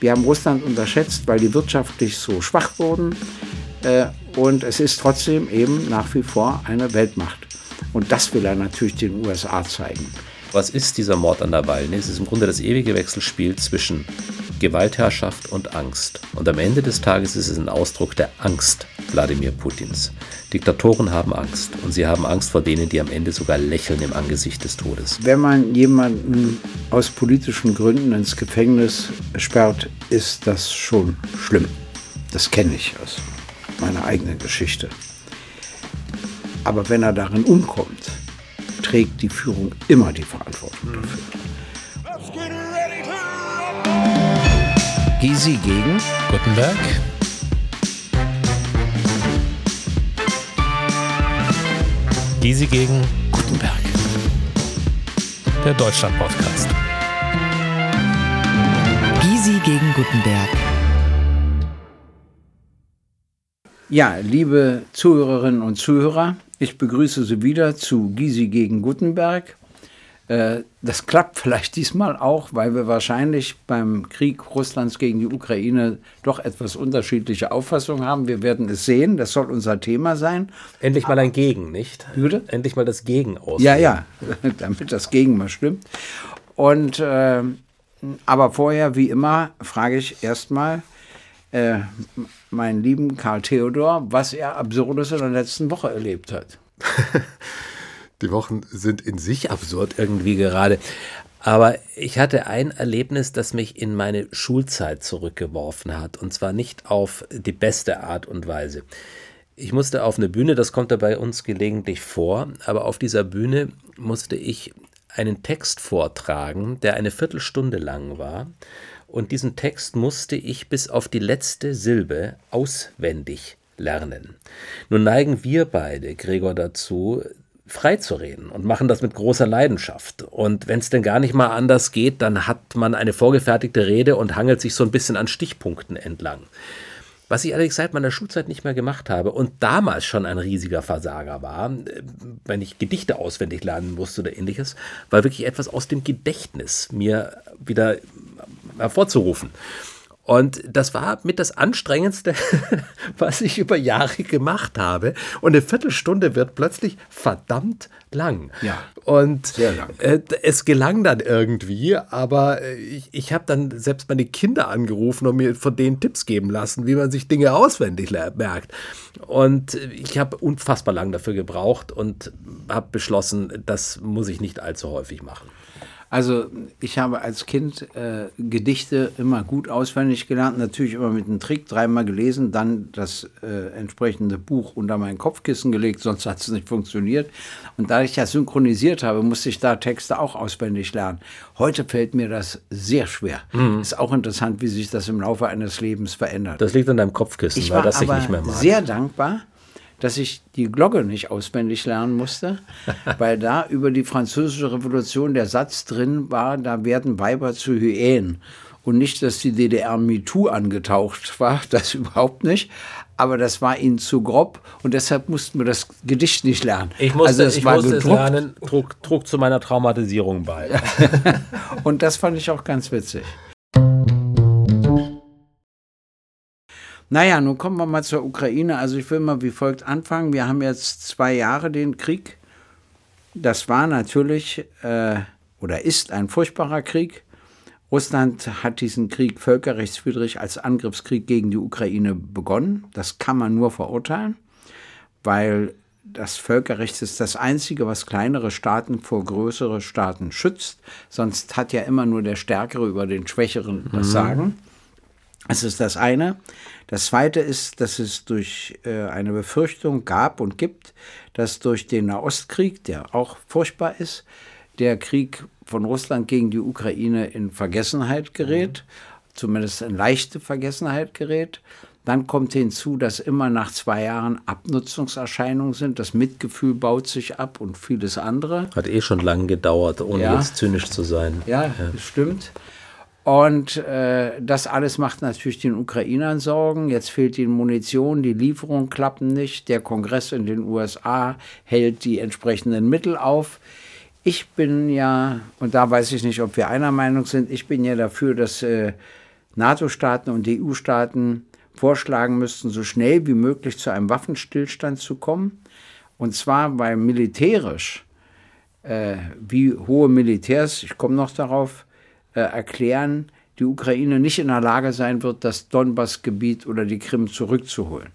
Wir haben Russland unterschätzt, weil die wirtschaftlich so schwach wurden. Äh, und es ist trotzdem eben nach wie vor eine Weltmacht. Und das will er natürlich den USA zeigen. Was ist dieser Mord an Nawalny? Es ist im Grunde das ewige Wechselspiel zwischen Gewaltherrschaft und Angst. Und am Ende des Tages ist es ein Ausdruck der Angst Wladimir Putins. Diktatoren haben Angst und sie haben Angst vor denen, die am Ende sogar lächeln im Angesicht des Todes. Wenn man jemanden aus politischen Gründen ins Gefängnis sperrt, ist das schon schlimm. Das kenne ich aus meiner eigenen Geschichte. Aber wenn er darin umkommt, trägt die Führung immer die Verantwortung dafür. Gysi gegen Gutenberg. Gysi gegen Gutenberg. Der Deutschland-Podcast. Gysi gegen Gutenberg. Ja, liebe Zuhörerinnen und Zuhörer, ich begrüße Sie wieder zu Gysi gegen Gutenberg. Äh, das klappt vielleicht diesmal auch, weil wir wahrscheinlich beim Krieg Russlands gegen die Ukraine doch etwas unterschiedliche Auffassungen haben. Wir werden es sehen, das soll unser Thema sein. Endlich mal ein Gegen, nicht? Bitte? Endlich mal das Gegen aus. Ja, ja, damit das Gegen mal stimmt. Und äh, aber vorher, wie immer, frage ich erstmal äh, meinen lieben Karl Theodor, was er Absurdes in der letzten Woche erlebt hat. Die Wochen sind in sich absurd irgendwie gerade. Aber ich hatte ein Erlebnis, das mich in meine Schulzeit zurückgeworfen hat. Und zwar nicht auf die beste Art und Weise. Ich musste auf eine Bühne, das kommt da bei uns gelegentlich vor, aber auf dieser Bühne musste ich einen Text vortragen, der eine Viertelstunde lang war. Und diesen Text musste ich bis auf die letzte Silbe auswendig lernen. Nun neigen wir beide, Gregor, dazu, frei zu reden und machen das mit großer Leidenschaft. Und wenn es denn gar nicht mal anders geht, dann hat man eine vorgefertigte Rede und hangelt sich so ein bisschen an Stichpunkten entlang. Was ich allerdings seit meiner Schulzeit nicht mehr gemacht habe und damals schon ein riesiger Versager war, wenn ich Gedichte auswendig lernen musste oder ähnliches, war wirklich etwas aus dem Gedächtnis mir wieder hervorzurufen. Und das war mit das Anstrengendste, was ich über Jahre gemacht habe. Und eine Viertelstunde wird plötzlich verdammt lang. Ja. Und sehr lang. Äh, es gelang dann irgendwie, aber äh, ich, ich habe dann selbst meine Kinder angerufen und mir von denen Tipps geben lassen, wie man sich Dinge auswendig merkt. Und ich habe unfassbar lang dafür gebraucht und habe beschlossen, das muss ich nicht allzu häufig machen. Also ich habe als Kind äh, Gedichte immer gut auswendig gelernt, natürlich immer mit einem Trick, dreimal gelesen, dann das äh, entsprechende Buch unter mein Kopfkissen gelegt, sonst hat es nicht funktioniert. Und da ich das synchronisiert habe, musste ich da Texte auch auswendig lernen. Heute fällt mir das sehr schwer. Mhm. Ist auch interessant, wie sich das im Laufe eines Lebens verändert. Das liegt an deinem Kopfkissen, ich weil das sich aber nicht mehr mag. sehr dankbar dass ich die Glocke nicht auswendig lernen musste, weil da über die französische Revolution der Satz drin war, da werden Weiber zu Hyänen. Und nicht, dass die DDR MeToo angetaucht war, das überhaupt nicht. Aber das war ihnen zu grob und deshalb mussten wir das Gedicht nicht lernen. Ich musste, also es ich war musste es lernen, trug, trug zu meiner Traumatisierung bei. Und das fand ich auch ganz witzig. Naja, nun kommen wir mal zur Ukraine. Also ich will mal wie folgt anfangen. Wir haben jetzt zwei Jahre den Krieg. Das war natürlich äh, oder ist ein furchtbarer Krieg. Russland hat diesen Krieg völkerrechtswidrig als Angriffskrieg gegen die Ukraine begonnen. Das kann man nur verurteilen, weil das Völkerrecht ist das Einzige, was kleinere Staaten vor größere Staaten schützt. Sonst hat ja immer nur der Stärkere über den Schwächeren das Sagen. Das ist das eine. Das zweite ist, dass es durch äh, eine Befürchtung gab und gibt, dass durch den Nahostkrieg, der auch furchtbar ist, der Krieg von Russland gegen die Ukraine in Vergessenheit gerät, zumindest in leichte Vergessenheit gerät. Dann kommt hinzu, dass immer nach zwei Jahren Abnutzungserscheinungen sind. Das Mitgefühl baut sich ab und vieles andere. Hat eh schon lange gedauert, ohne Ja. jetzt zynisch zu sein. Ja, das stimmt. Und äh, das alles macht natürlich den Ukrainern Sorgen. Jetzt fehlt ihnen Munition, die Lieferungen klappen nicht. Der Kongress in den USA hält die entsprechenden Mittel auf. Ich bin ja, und da weiß ich nicht, ob wir einer Meinung sind, ich bin ja dafür, dass äh, NATO-Staaten und EU-Staaten vorschlagen müssten, so schnell wie möglich zu einem Waffenstillstand zu kommen. Und zwar, weil militärisch, äh, wie hohe Militärs, ich komme noch darauf, äh, erklären, die Ukraine nicht in der Lage sein wird, das Donbass-Gebiet oder die Krim zurückzuholen.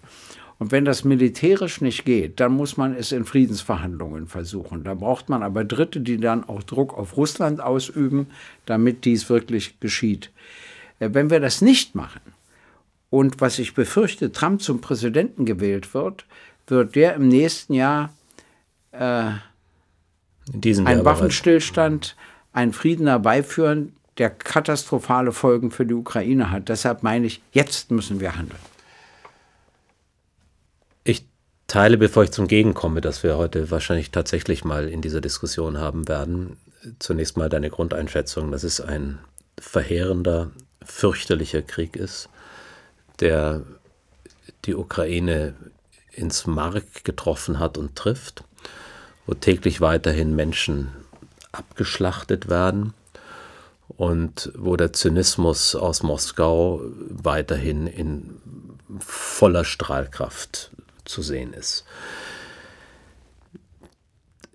Und wenn das militärisch nicht geht, dann muss man es in Friedensverhandlungen versuchen. Da braucht man aber Dritte, die dann auch Druck auf Russland ausüben, damit dies wirklich geschieht. Äh, wenn wir das nicht machen und was ich befürchte, Trump zum Präsidenten gewählt wird, wird der im nächsten Jahr äh, einen Waffenstillstand, einen Frieden herbeiführen, der katastrophale Folgen für die Ukraine hat. Deshalb meine ich, jetzt müssen wir handeln. Teile, bevor ich zum Gegen komme, dass wir heute wahrscheinlich tatsächlich mal in dieser Diskussion haben werden, zunächst mal deine Grundeinschätzung, dass es ein verheerender, fürchterlicher Krieg ist, der die Ukraine ins Mark getroffen hat und trifft, wo täglich weiterhin Menschen abgeschlachtet werden und wo der Zynismus aus Moskau weiterhin in voller Strahlkraft zu sehen ist.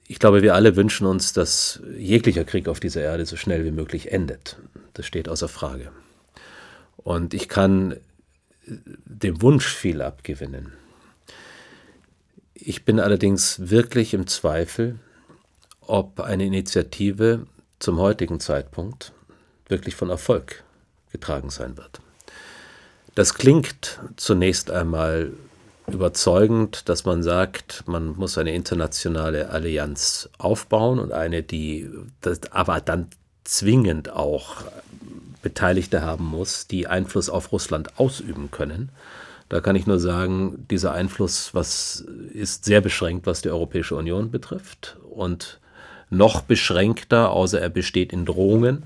Ich glaube, wir alle wünschen uns, dass jeglicher Krieg auf dieser Erde so schnell wie möglich endet. Das steht außer Frage. Und ich kann dem Wunsch viel abgewinnen. Ich bin allerdings wirklich im Zweifel, ob eine Initiative zum heutigen Zeitpunkt wirklich von Erfolg getragen sein wird. Das klingt zunächst einmal überzeugend, dass man sagt, man muss eine internationale Allianz aufbauen und eine, die aber dann zwingend auch Beteiligte haben muss, die Einfluss auf Russland ausüben können. Da kann ich nur sagen, dieser Einfluss was, ist sehr beschränkt, was die Europäische Union betrifft und noch beschränkter, außer er besteht in Drohungen,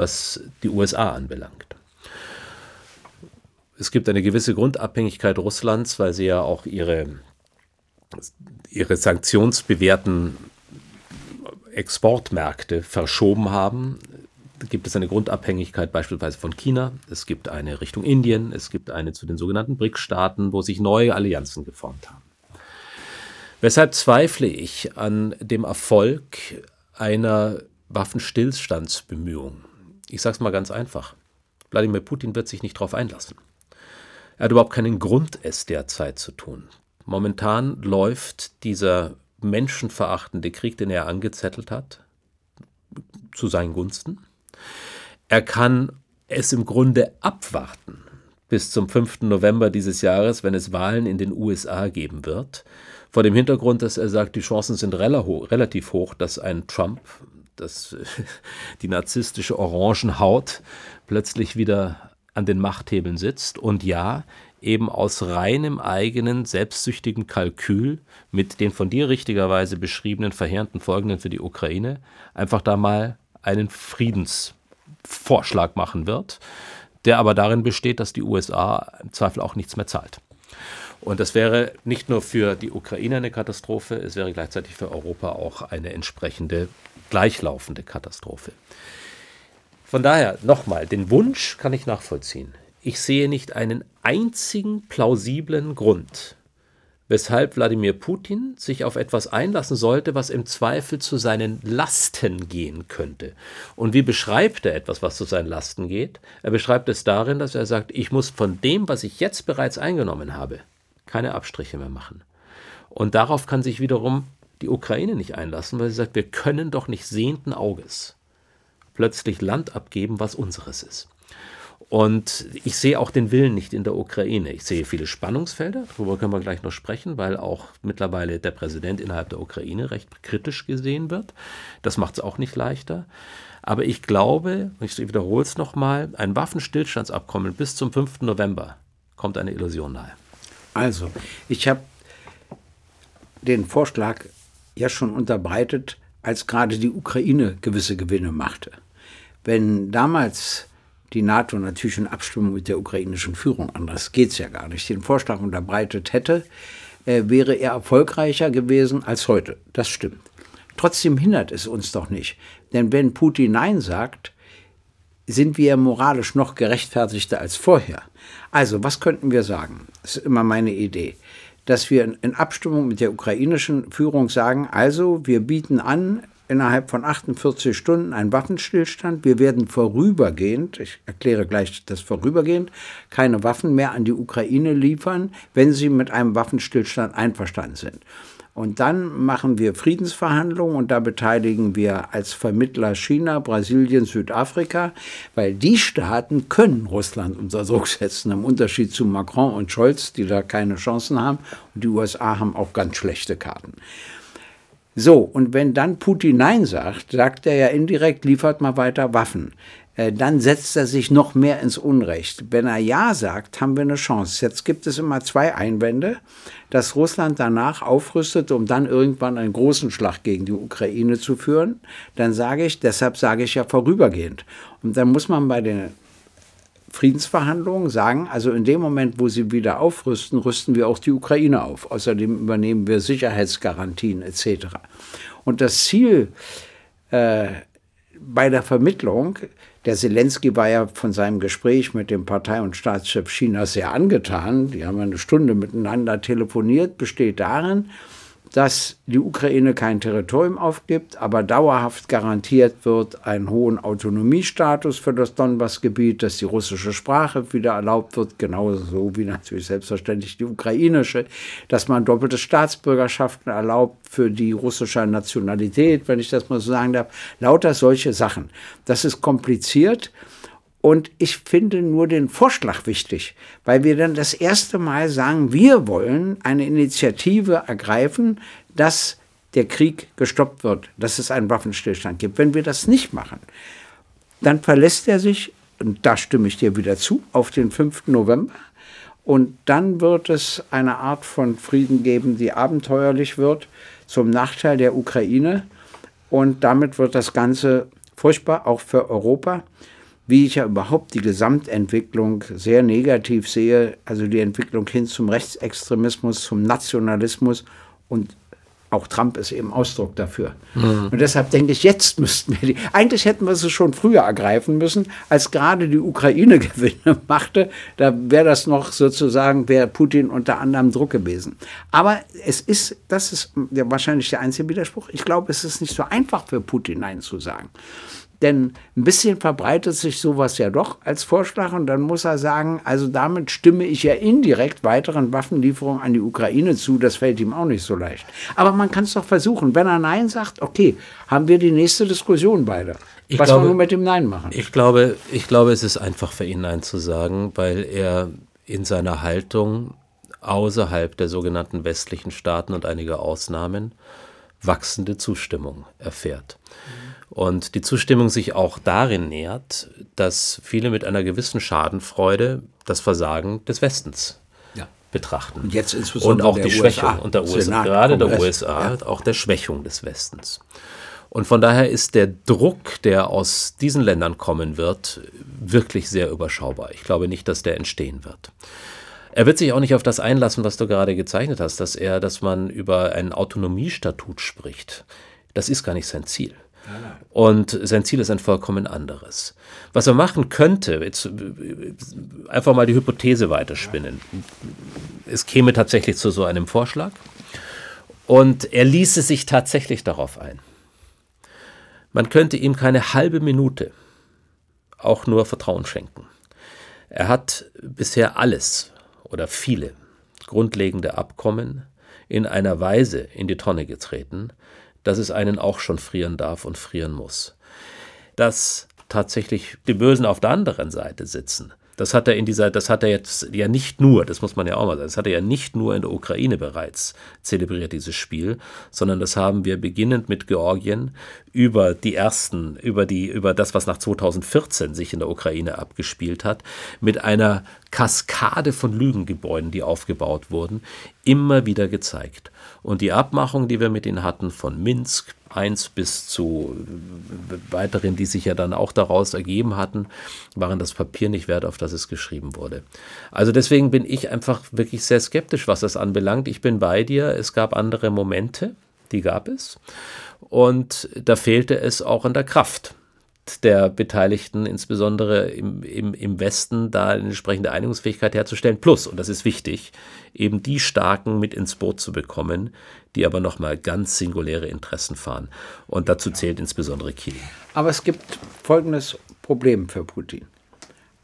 was die USA anbelangt. Es gibt eine gewisse Grundabhängigkeit Russlands, weil sie ja auch ihre, ihre sanktionsbewährten Exportmärkte verschoben haben. Da gibt es eine Grundabhängigkeit beispielsweise von China, es gibt eine Richtung Indien, es gibt eine zu den sogenannten BRICS-Staaten, wo sich neue Allianzen geformt haben. Weshalb zweifle ich an dem Erfolg einer Waffenstillstandsbemühung? Ich sage es mal ganz einfach. Wladimir Putin wird sich nicht darauf einlassen. Er hat überhaupt keinen Grund, es derzeit zu tun. Momentan läuft dieser menschenverachtende Krieg, den er angezettelt hat, zu seinen Gunsten. Er kann es im Grunde abwarten bis zum 5. November dieses Jahres, wenn es Wahlen in den USA geben wird. Vor dem Hintergrund, dass er sagt, die Chancen sind relativ hoch, dass ein Trump, dass die narzisstische Orangenhaut plötzlich wieder an den Machthebeln sitzt und ja, eben aus reinem eigenen selbstsüchtigen Kalkül mit den von dir richtigerweise beschriebenen verheerenden Folgen für die Ukraine einfach da mal einen Friedensvorschlag machen wird, der aber darin besteht, dass die USA im Zweifel auch nichts mehr zahlt. Und das wäre nicht nur für die Ukraine eine Katastrophe, es wäre gleichzeitig für Europa auch eine entsprechende gleichlaufende Katastrophe. Von daher nochmal, den Wunsch kann ich nachvollziehen. Ich sehe nicht einen einzigen plausiblen Grund, weshalb Wladimir Putin sich auf etwas einlassen sollte, was im Zweifel zu seinen Lasten gehen könnte. Und wie beschreibt er etwas, was zu seinen Lasten geht? Er beschreibt es darin, dass er sagt, ich muss von dem, was ich jetzt bereits eingenommen habe, keine Abstriche mehr machen. Und darauf kann sich wiederum die Ukraine nicht einlassen, weil sie sagt, wir können doch nicht sehenden Auges plötzlich Land abgeben, was unseres ist. Und ich sehe auch den Willen nicht in der Ukraine. Ich sehe viele Spannungsfelder, darüber können wir gleich noch sprechen, weil auch mittlerweile der Präsident innerhalb der Ukraine recht kritisch gesehen wird. Das macht es auch nicht leichter. Aber ich glaube, ich wiederhole es nochmal, ein Waffenstillstandsabkommen bis zum 5. November kommt eine Illusion nahe. Also, ich habe den Vorschlag ja schon unterbreitet, als gerade die Ukraine gewisse Gewinne machte. Wenn damals die NATO natürlich in Abstimmung mit der ukrainischen Führung, anders geht es ja gar nicht, den Vorschlag unterbreitet hätte, äh, wäre er erfolgreicher gewesen als heute. Das stimmt. Trotzdem hindert es uns doch nicht. Denn wenn Putin Nein sagt, sind wir moralisch noch gerechtfertigter als vorher. Also, was könnten wir sagen? Das ist immer meine Idee. Dass wir in Abstimmung mit der ukrainischen Führung sagen, also wir bieten an, innerhalb von 48 Stunden einen Waffenstillstand. Wir werden vorübergehend, ich erkläre gleich das vorübergehend, keine Waffen mehr an die Ukraine liefern, wenn sie mit einem Waffenstillstand einverstanden sind. Und dann machen wir Friedensverhandlungen und da beteiligen wir als Vermittler China, Brasilien, Südafrika, weil die Staaten können Russland unter Druck setzen, im Unterschied zu Macron und Scholz, die da keine Chancen haben. Und die USA haben auch ganz schlechte Karten. So, und wenn dann Putin Nein sagt, sagt er ja indirekt, liefert mal weiter Waffen. Äh, dann setzt er sich noch mehr ins Unrecht. Wenn er Ja sagt, haben wir eine Chance. Jetzt gibt es immer zwei Einwände, dass Russland danach aufrüstet, um dann irgendwann einen großen Schlag gegen die Ukraine zu führen. Dann sage ich, deshalb sage ich ja vorübergehend. Und dann muss man bei den Friedensverhandlungen sagen, also in dem Moment, wo sie wieder aufrüsten, rüsten wir auch die Ukraine auf. Außerdem übernehmen wir Sicherheitsgarantien etc. Und das Ziel äh, bei der Vermittlung, der Zelensky war ja von seinem Gespräch mit dem Partei- und Staatschef Chinas sehr angetan, die haben eine Stunde miteinander telefoniert, besteht darin, dass die Ukraine kein Territorium aufgibt, aber dauerhaft garantiert wird einen hohen Autonomiestatus für das Donbassgebiet, dass die russische Sprache wieder erlaubt wird, genauso wie natürlich selbstverständlich die ukrainische, dass man doppelte Staatsbürgerschaften erlaubt für die russische Nationalität, wenn ich das mal so sagen darf, lauter solche Sachen. Das ist kompliziert und ich finde nur den Vorschlag wichtig, weil wir dann das erste Mal sagen, wir wollen eine Initiative ergreifen, dass der Krieg gestoppt wird, dass es einen Waffenstillstand gibt. Wenn wir das nicht machen, dann verlässt er sich, und da stimme ich dir wieder zu, auf den 5. November. Und dann wird es eine Art von Frieden geben, die abenteuerlich wird, zum Nachteil der Ukraine. Und damit wird das Ganze furchtbar, auch für Europa wie ich ja überhaupt die Gesamtentwicklung sehr negativ sehe, also die Entwicklung hin zum Rechtsextremismus, zum Nationalismus und auch Trump ist eben Ausdruck dafür. Mhm. Und deshalb denke ich, jetzt müssten wir die, eigentlich hätten wir sie schon früher ergreifen müssen, als gerade die Ukraine Gewinne machte. Da wäre das noch sozusagen, wäre Putin unter anderem Druck gewesen. Aber es ist, das ist wahrscheinlich der einzige Widerspruch. Ich glaube, es ist nicht so einfach für Putin Nein zu sagen. Denn ein bisschen verbreitet sich sowas ja doch als Vorschlag und dann muss er sagen, also damit stimme ich ja indirekt weiteren Waffenlieferungen an die Ukraine zu. Das fällt ihm auch nicht so leicht. Aber man kann es doch versuchen. Wenn er Nein sagt, okay, haben wir die nächste Diskussion beide. Ich Was glaube, wir mit dem Nein machen. Ich glaube, ich glaube, es ist einfach für ihn Nein zu sagen, weil er in seiner Haltung außerhalb der sogenannten westlichen Staaten und einiger Ausnahmen wachsende Zustimmung erfährt. Mhm und die Zustimmung sich auch darin nährt, dass viele mit einer gewissen Schadenfreude das Versagen des Westens ja. betrachten. Und jetzt insbesondere und auch die Schwächung und der USA, gerade der USA, ja. auch der Schwächung des Westens. Und von daher ist der Druck, der aus diesen Ländern kommen wird, wirklich sehr überschaubar. Ich glaube nicht, dass der entstehen wird. Er wird sich auch nicht auf das einlassen, was du gerade gezeichnet hast, dass er, dass man über ein Autonomiestatut spricht. Das ist gar nicht sein Ziel. Und sein Ziel ist ein vollkommen anderes. Was er machen könnte, jetzt einfach mal die Hypothese weiterspinnen. Es käme tatsächlich zu so einem Vorschlag und er ließe sich tatsächlich darauf ein. Man könnte ihm keine halbe Minute auch nur Vertrauen schenken. Er hat bisher alles oder viele grundlegende Abkommen in einer Weise in die Tonne getreten, dass es einen auch schon frieren darf und frieren muss. Dass tatsächlich die Bösen auf der anderen Seite sitzen. Das hat er in dieser, das hat er jetzt ja nicht nur, das muss man ja auch mal sagen, das hat er ja nicht nur in der Ukraine bereits zelebriert, dieses Spiel, sondern das haben wir beginnend mit Georgien über die ersten, über die, über das, was nach 2014 sich in der Ukraine abgespielt hat, mit einer Kaskade von Lügengebäuden, die aufgebaut wurden, immer wieder gezeigt. Und die Abmachung, die wir mit ihnen hatten, von Minsk 1 bis zu weiteren, die sich ja dann auch daraus ergeben hatten, waren das Papier nicht wert, auf das es geschrieben wurde. Also deswegen bin ich einfach wirklich sehr skeptisch, was das anbelangt. Ich bin bei dir. Es gab andere Momente, die gab es. Und da fehlte es auch an der Kraft der Beteiligten, insbesondere im, im, im Westen, da eine entsprechende Einigungsfähigkeit herzustellen. Plus, und das ist wichtig, eben die Starken mit ins Boot zu bekommen, die aber nochmal ganz singuläre Interessen fahren. Und dazu zählt insbesondere China. Aber es gibt folgendes Problem für Putin.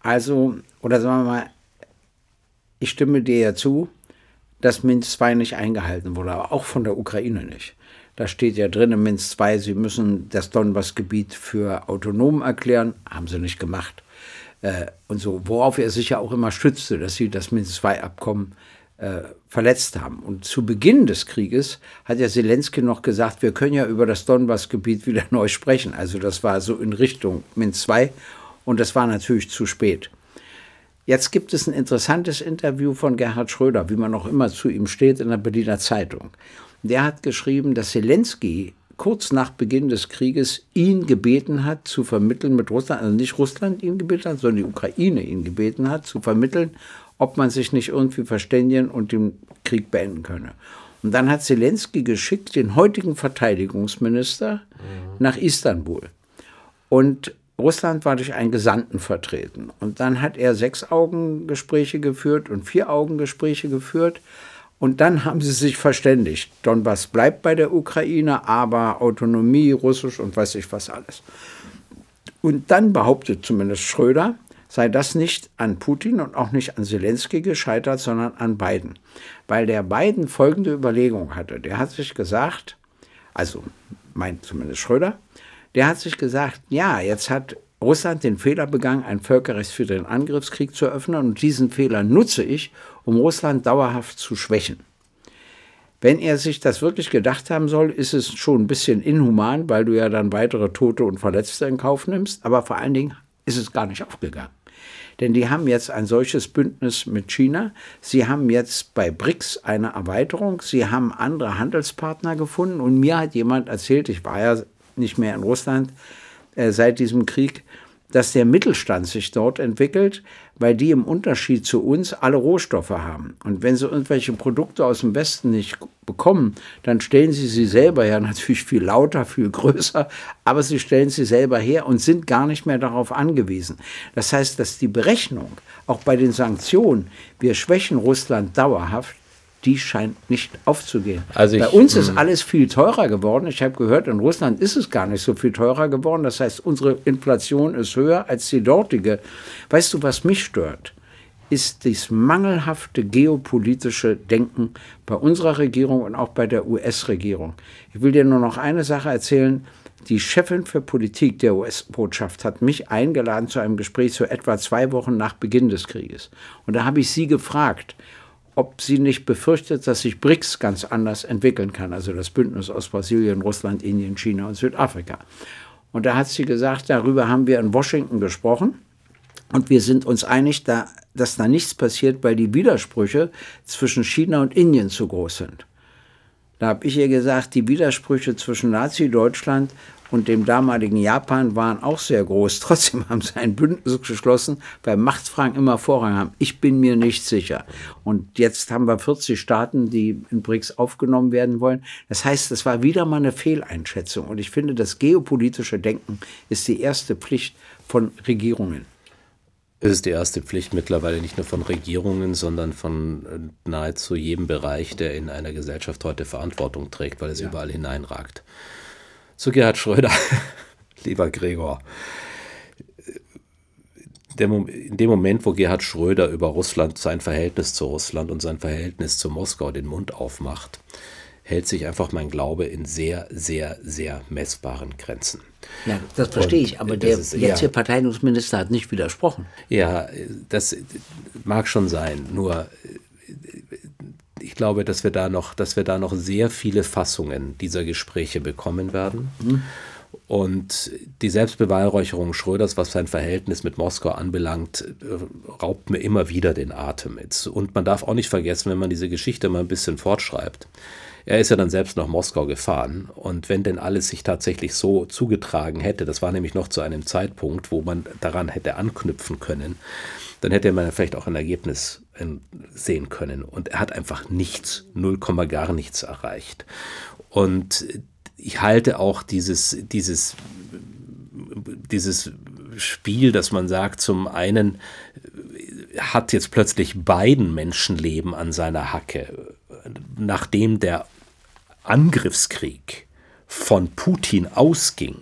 Also, oder sagen wir mal, ich stimme dir ja zu, dass Minsk II nicht eingehalten wurde, aber auch von der Ukraine nicht. Da steht ja drin in Minsk II, sie müssen das Donbass-Gebiet für autonom erklären. Haben sie nicht gemacht. Äh, und so, worauf er sich ja auch immer stützte, dass sie das Minsk II-Abkommen äh, verletzt haben. Und zu Beginn des Krieges hat ja Zelensky noch gesagt, wir können ja über das Donbass-Gebiet wieder neu sprechen. Also das war so in Richtung Minsk II und das war natürlich zu spät. Jetzt gibt es ein interessantes Interview von Gerhard Schröder, wie man auch immer zu ihm steht, in der Berliner Zeitung. Der hat geschrieben, dass Zelensky kurz nach Beginn des Krieges ihn gebeten hat, zu vermitteln mit Russland, also nicht Russland ihn gebeten hat, sondern die Ukraine ihn gebeten hat, zu vermitteln, ob man sich nicht irgendwie verständigen und den Krieg beenden könne. Und dann hat Zelensky geschickt den heutigen Verteidigungsminister mhm. nach Istanbul. Und Russland war durch einen Gesandten vertreten. Und dann hat er sechs Augengespräche geführt und vier Augengespräche geführt. Und dann haben sie sich verständigt. Donbass bleibt bei der Ukraine, aber Autonomie, Russisch und weiß ich was alles. Und dann behauptet zumindest Schröder, sei das nicht an Putin und auch nicht an Zelensky gescheitert, sondern an Biden. Weil der Biden folgende Überlegung hatte. Der hat sich gesagt, also meint zumindest Schröder, der hat sich gesagt, ja, jetzt hat Russland den Fehler begangen, einen völkerrechtswidrigen Angriffskrieg zu eröffnen und diesen Fehler nutze ich, um Russland dauerhaft zu schwächen. Wenn er sich das wirklich gedacht haben soll, ist es schon ein bisschen inhuman, weil du ja dann weitere Tote und Verletzte in Kauf nimmst, aber vor allen Dingen ist es gar nicht aufgegangen. Denn die haben jetzt ein solches Bündnis mit China. Sie haben jetzt bei BRICS eine Erweiterung. Sie haben andere Handelspartner gefunden. Und mir hat jemand erzählt, ich war ja nicht mehr in Russland äh, seit diesem Krieg, dass der Mittelstand sich dort entwickelt, weil die im Unterschied zu uns alle Rohstoffe haben. Und wenn sie irgendwelche Produkte aus dem Westen nicht bekommen, dann stellen sie sie selber ja natürlich viel lauter, viel größer, aber sie stellen sie selber her und sind gar nicht mehr darauf angewiesen. Das heißt, dass die Berechnung, auch bei den Sanktionen, wir schwächen Russland dauerhaft, die scheint nicht aufzugehen. Also ich, Bei uns ist hm. alles viel teurer geworden. Ich habe gehört, in Russland ist es gar nicht so viel teurer geworden. Das heißt, unsere Inflation ist höher als die dortige. Weißt du, was mich stört? Ist das mangelhafte geopolitische Denken bei unserer Regierung und auch bei der US-Regierung. Ich will dir nur noch eine Sache erzählen. Die Chefin für Politik der US-Botschaft hat mich eingeladen zu einem Gespräch so etwa zwei Wochen nach Beginn des Krieges. Und da habe ich sie gefragt, ob sie nicht befürchtet, dass sich BRICS ganz anders entwickeln kann, also das Bündnis aus Brasilien, Russland, Indien, China und Südafrika. Und da hat sie gesagt, darüber haben wir in Washington gesprochen und wir sind uns einig, da, dass da nichts passiert, weil die Widersprüche zwischen China und Indien zu groß sind. Da habe ich ihr gesagt, die Widersprüche zwischen Nazi-Deutschland und dem damaligen Japan waren auch sehr groß. Trotzdem haben sie ein Bündnis geschlossen, weil Machtfragen immer Vorrang haben. Ich bin mir nicht sicher. Und jetzt haben wir 40 Staaten, die in BRICS aufgenommen werden wollen. Das heißt, es war wieder mal eine Fehleinschätzung. Und ich finde, das geopolitische Denken ist die erste Pflicht von Regierungen. Es ist die erste Pflicht mittlerweile nicht nur von Regierungen, sondern von äh, nahezu jedem Bereich, der in einer Gesellschaft heute Verantwortung trägt, weil es ja. überall hineinragt zu Gerhard Schröder. Lieber Gregor, in dem Moment, wo Gerhard Schröder über Russland, sein Verhältnis zu Russland und sein Verhältnis zu Moskau den Mund aufmacht, hält sich einfach mein Glaube in sehr, sehr, sehr messbaren Grenzen. Ja, das verstehe und ich, aber der ist, jetzige ja, Verteidigungsminister hat nicht widersprochen. Ja, das mag schon sein, nur ich glaube, dass wir da noch, dass wir da noch sehr viele Fassungen dieser Gespräche bekommen werden. Mhm. Und die Selbstbeweihräucherung Schröders, was sein Verhältnis mit Moskau anbelangt, äh, raubt mir immer wieder den Atem. Jetzt. Und man darf auch nicht vergessen, wenn man diese Geschichte mal ein bisschen fortschreibt. Er ist ja dann selbst nach Moskau gefahren. Und wenn denn alles sich tatsächlich so zugetragen hätte, das war nämlich noch zu einem Zeitpunkt, wo man daran hätte anknüpfen können, dann hätte man vielleicht auch ein Ergebnis ähm, sehen können. Und er hat einfach nichts, 0, gar nichts erreicht. Und ich halte auch dieses, dieses dieses Spiel, dass man sagt, zum einen hat jetzt plötzlich beiden Menschenleben an seiner Hacke, nachdem der Angriffskrieg von Putin ausging.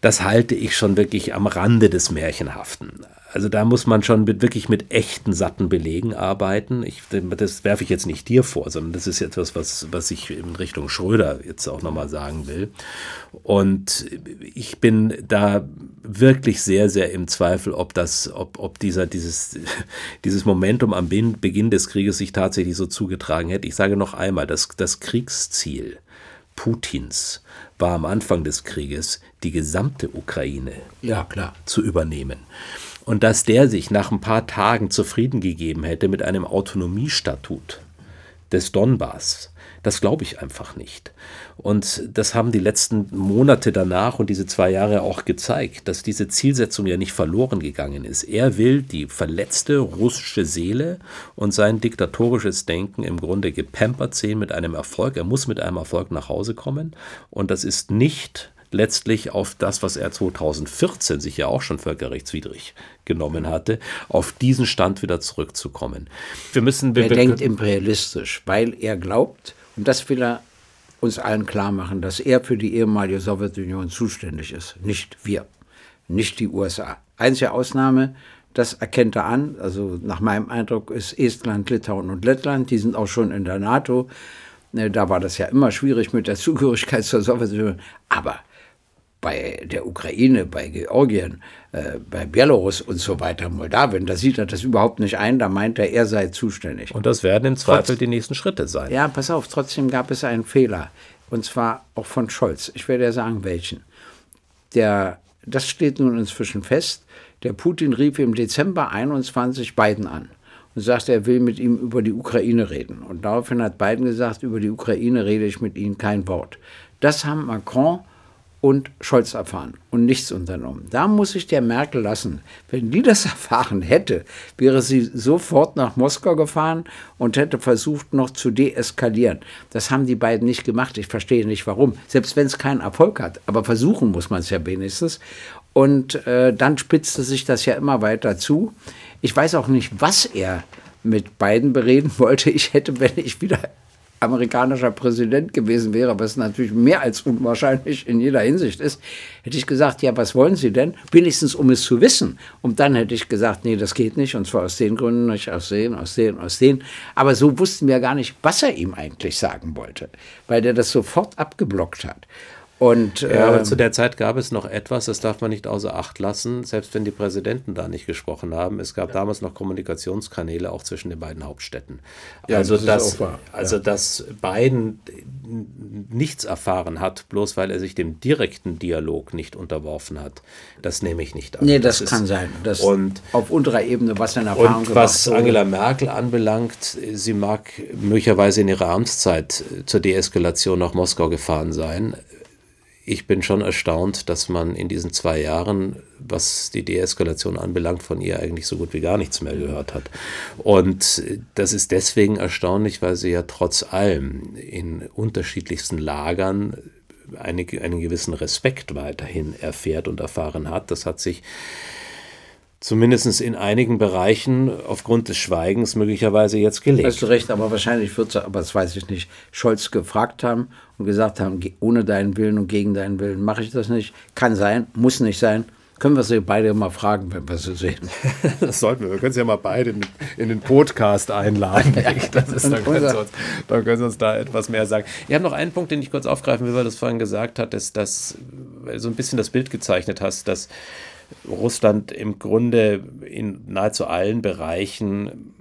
Das halte ich schon wirklich am Rande des Märchenhaften. Also da muss man schon mit, wirklich mit echten satten Belegen arbeiten. Ich, das werfe ich jetzt nicht dir vor, sondern das ist etwas, was, was ich in Richtung Schröder jetzt auch nochmal sagen will. Und ich bin da wirklich sehr, sehr im Zweifel, ob das, ob, ob dieser, dieses, dieses Momentum am Beginn des Krieges sich tatsächlich so zugetragen hätte. Ich sage noch einmal, das, das Kriegsziel Putins war am Anfang des Krieges, die gesamte Ukraine ja, klar. zu übernehmen und dass der sich nach ein paar Tagen zufrieden gegeben hätte mit einem Autonomiestatut des Donbass. Das glaube ich einfach nicht. Und das haben die letzten Monate danach und diese zwei Jahre auch gezeigt, dass diese Zielsetzung ja nicht verloren gegangen ist. Er will die verletzte russische Seele und sein diktatorisches Denken im Grunde gepampert sehen mit einem Erfolg. Er muss mit einem Erfolg nach Hause kommen. Und das ist nicht letztlich auf das, was er 2014 sich ja auch schon völkerrechtswidrig genommen hatte, auf diesen Stand wieder zurückzukommen. Wir müssen. Er denkt imperialistisch, weil er glaubt, und das will er uns allen klar machen, dass er für die ehemalige Sowjetunion zuständig ist, nicht wir, nicht die USA. Einzige Ausnahme, das erkennt er an, also nach meinem Eindruck ist Estland, Litauen und Lettland, die sind auch schon in der NATO. Ne, da war das ja immer schwierig mit der Zugehörigkeit zur Sowjetunion. Aber bei der Ukraine, bei Georgien, äh, bei Belarus und so weiter, Moldawien, da sieht er das überhaupt nicht ein, da meint er, er sei zuständig. Und das werden im Zweifel Trotz, die nächsten Schritte sein. Ja, pass auf, trotzdem gab es einen Fehler. Und zwar auch von Scholz. Ich werde ja sagen, welchen. Der, das steht nun inzwischen fest. Der Putin rief im Dezember 21 Biden an und sagte, er will mit ihm über die Ukraine reden. Und daraufhin hat Biden gesagt, über die Ukraine rede ich mit Ihnen kein Wort. Das haben Macron und Scholz erfahren und nichts unternommen. Da muss ich der Merkel lassen. Wenn die das erfahren hätte, wäre sie sofort nach Moskau gefahren und hätte versucht, noch zu deeskalieren. Das haben die beiden nicht gemacht. Ich verstehe nicht warum. Selbst wenn es keinen Erfolg hat. Aber versuchen muss man es ja wenigstens. Und äh, dann spitzte sich das ja immer weiter zu. Ich weiß auch nicht, was er mit beiden bereden wollte. Ich hätte, wenn ich wieder amerikanischer Präsident gewesen wäre, was natürlich mehr als unwahrscheinlich in jeder Hinsicht ist, hätte ich gesagt, ja, was wollen Sie denn? Wenigstens, um es zu wissen. Und dann hätte ich gesagt, nee, das geht nicht, und zwar aus den Gründen, nicht aus den, aus den, aus den. Aber so wussten wir gar nicht, was er ihm eigentlich sagen wollte, weil der das sofort abgeblockt hat. Und, ja, aber äh, zu der Zeit gab es noch etwas, das darf man nicht außer Acht lassen, selbst wenn die Präsidenten da nicht gesprochen haben. Es gab ja. damals noch Kommunikationskanäle auch zwischen den beiden Hauptstädten. Ja, also, das dass, also dass Biden nichts erfahren hat, bloß weil er sich dem direkten Dialog nicht unterworfen hat, das nehme ich nicht an. Nee, das, das kann ist, sein. Das und, auf unterer Ebene, was in Erfahrung und was Angela Merkel anbelangt, sie mag möglicherweise in ihrer Amtszeit zur Deeskalation nach Moskau gefahren sein ich bin schon erstaunt, dass man in diesen zwei Jahren, was die Deeskalation anbelangt, von ihr eigentlich so gut wie gar nichts mehr gehört hat. Und das ist deswegen erstaunlich, weil sie ja trotz allem in unterschiedlichsten Lagern eine, einen gewissen Respekt weiterhin erfährt und erfahren hat. Das hat sich zumindest in einigen Bereichen aufgrund des Schweigens möglicherweise jetzt gelegt. Hast du recht, aber wahrscheinlich wird es, aber das weiß ich nicht, Scholz gefragt haben und gesagt haben, ohne deinen Willen und gegen deinen Willen mache ich das nicht. Kann sein, muss nicht sein. Können wir sie beide mal fragen, wenn wir sie sehen? das sollten wir. Wir können sie ja mal beide in, in den Podcast einladen. ja, das ist, dann, können sie uns, dann können sie uns da etwas mehr sagen. Ich habe noch einen Punkt, den ich kurz aufgreifen will, weil du es vorhin gesagt hattest, dass du so ein bisschen das Bild gezeichnet hast, dass Russland im Grunde in nahezu allen Bereichen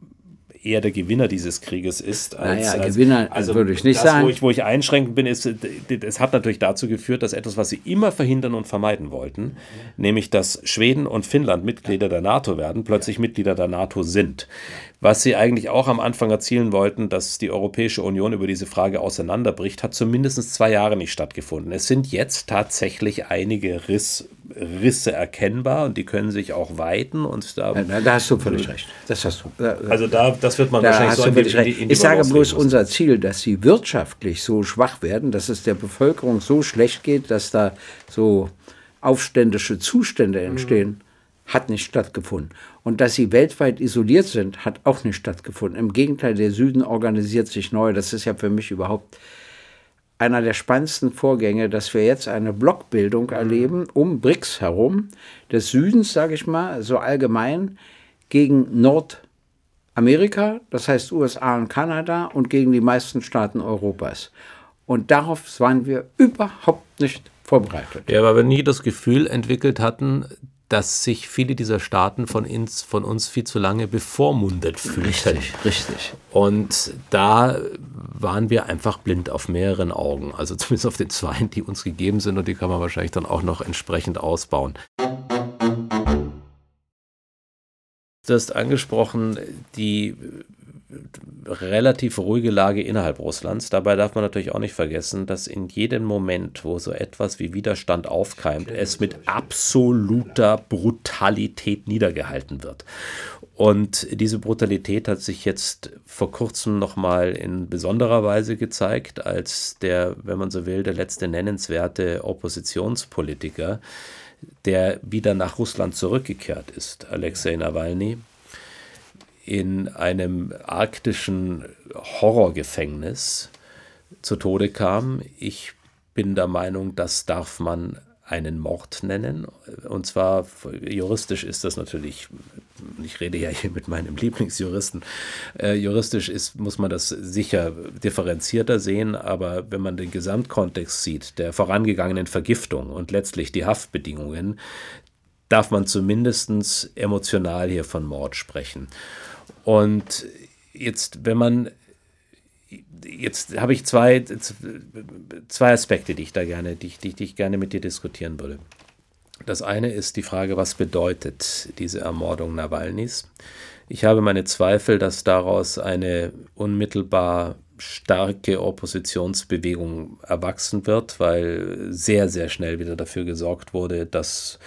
eher der Gewinner dieses Krieges ist. Als, naja, Gewinner also würde ich nicht das, sagen. Wo ich, wo ich einschränken bin, ist, es hat natürlich dazu geführt, dass etwas, was sie immer verhindern und vermeiden wollten, mhm. nämlich dass Schweden und Finnland Mitglieder der NATO werden, plötzlich Mitglieder der NATO sind was sie eigentlich auch am Anfang erzielen wollten, dass die Europäische Union über diese Frage auseinanderbricht, hat zumindest zwei Jahre nicht stattgefunden. Es sind jetzt tatsächlich einige Riss, Risse erkennbar und die können sich auch weiten. Und da, ja, da hast du völlig recht. Das hast du. Also da, das wird man da wahrscheinlich so in die Ich sage bloß unser Ziel, dass sie wirtschaftlich so schwach werden, dass es der Bevölkerung so schlecht geht, dass da so aufständische Zustände entstehen, hat nicht stattgefunden. Und dass sie weltweit isoliert sind, hat auch nicht stattgefunden. Im Gegenteil, der Süden organisiert sich neu. Das ist ja für mich überhaupt einer der spannendsten Vorgänge, dass wir jetzt eine Blockbildung erleben um BRICS herum, des Südens, sage ich mal, so allgemein, gegen Nordamerika, das heißt USA und Kanada, und gegen die meisten Staaten Europas. Und darauf waren wir überhaupt nicht vorbereitet. Ja, weil wir nie das Gefühl entwickelt hatten, dass sich viele dieser Staaten von uns, von uns viel zu lange bevormundet fühlten. Richtig, richtig. Und da waren wir einfach blind auf mehreren Augen. Also zumindest auf den zwei, die uns gegeben sind und die kann man wahrscheinlich dann auch noch entsprechend ausbauen. Du hast angesprochen, die relativ ruhige Lage innerhalb Russlands. Dabei darf man natürlich auch nicht vergessen, dass in jedem Moment, wo so etwas wie Widerstand aufkeimt, es mit absoluter Brutalität niedergehalten wird. Und diese Brutalität hat sich jetzt vor kurzem nochmal in besonderer Weise gezeigt, als der, wenn man so will, der letzte nennenswerte Oppositionspolitiker, der wieder nach Russland zurückgekehrt ist, Alexei Nawalny, in einem arktischen Horrorgefängnis zu Tode kam. Ich bin der Meinung, das darf man einen Mord nennen. Und zwar juristisch ist das natürlich, ich rede ja hier mit meinem Lieblingsjuristen, äh, juristisch ist, muss man das sicher differenzierter sehen, aber wenn man den Gesamtkontext sieht, der vorangegangenen Vergiftung und letztlich die Haftbedingungen, darf man zumindest emotional hier von Mord sprechen. Und jetzt, wenn man, jetzt habe ich zwei, zwei Aspekte, die ich da gerne, die, die, die ich gerne mit dir diskutieren würde. Das eine ist die Frage, was bedeutet diese Ermordung Nawalnys? Ich habe meine Zweifel, dass daraus eine unmittelbar starke Oppositionsbewegung erwachsen wird, weil sehr, sehr schnell wieder dafür gesorgt wurde, dass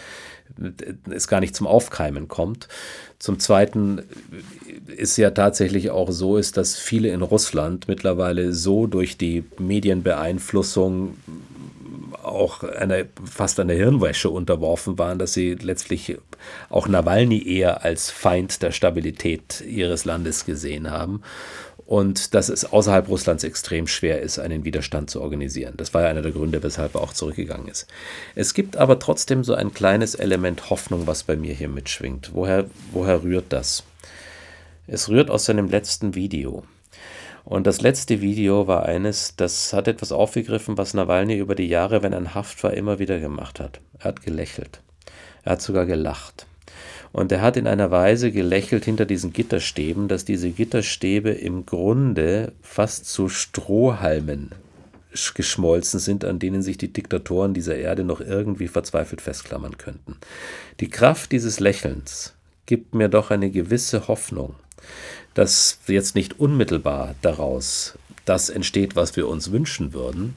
es gar nicht zum Aufkeimen kommt. Zum Zweiten ist ja tatsächlich auch so ist, dass viele in Russland mittlerweile so durch die Medienbeeinflussung auch eine, fast einer Hirnwäsche unterworfen waren, dass sie letztlich auch Nawalny eher als Feind der Stabilität ihres Landes gesehen haben und dass es außerhalb Russlands extrem schwer ist, einen Widerstand zu organisieren. Das war ja einer der Gründe, weshalb er auch zurückgegangen ist. Es gibt aber trotzdem so ein kleines Element Hoffnung, was bei mir hier mitschwingt. Woher, woher rührt das? Es rührt aus seinem letzten Video. Und das letzte Video war eines, das hat etwas aufgegriffen, was Nawalny über die Jahre, wenn er in Haft war, immer wieder gemacht hat. Er hat gelächelt. Er hat sogar gelacht. Und er hat in einer Weise gelächelt hinter diesen Gitterstäben, dass diese Gitterstäbe im Grunde fast zu Strohhalmen geschmolzen sind, an denen sich die Diktatoren dieser Erde noch irgendwie verzweifelt festklammern könnten. Die Kraft dieses Lächelns gibt mir doch eine gewisse Hoffnung, dass jetzt nicht unmittelbar daraus das entsteht, was wir uns wünschen würden,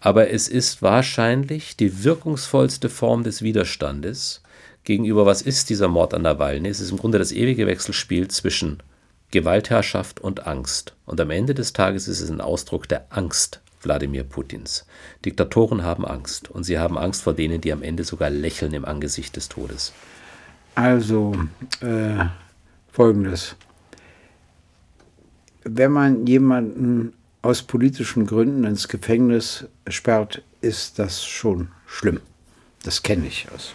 aber es ist wahrscheinlich die wirkungsvollste Form des Widerstandes, gegenüber, was ist dieser Mord an Nawalny? Es ist im Grunde das ewige Wechselspiel zwischen Gewaltherrschaft und Angst. Und am Ende des Tages ist es ein Ausdruck der Angst Wladimir Putins. Diktatoren haben Angst und sie haben Angst vor denen, die am Ende sogar lächeln im Angesicht des Todes. Also äh, folgendes. Wenn man jemanden aus politischen Gründen ins Gefängnis sperrt, ist das schon schlimm. Das kenne ich aus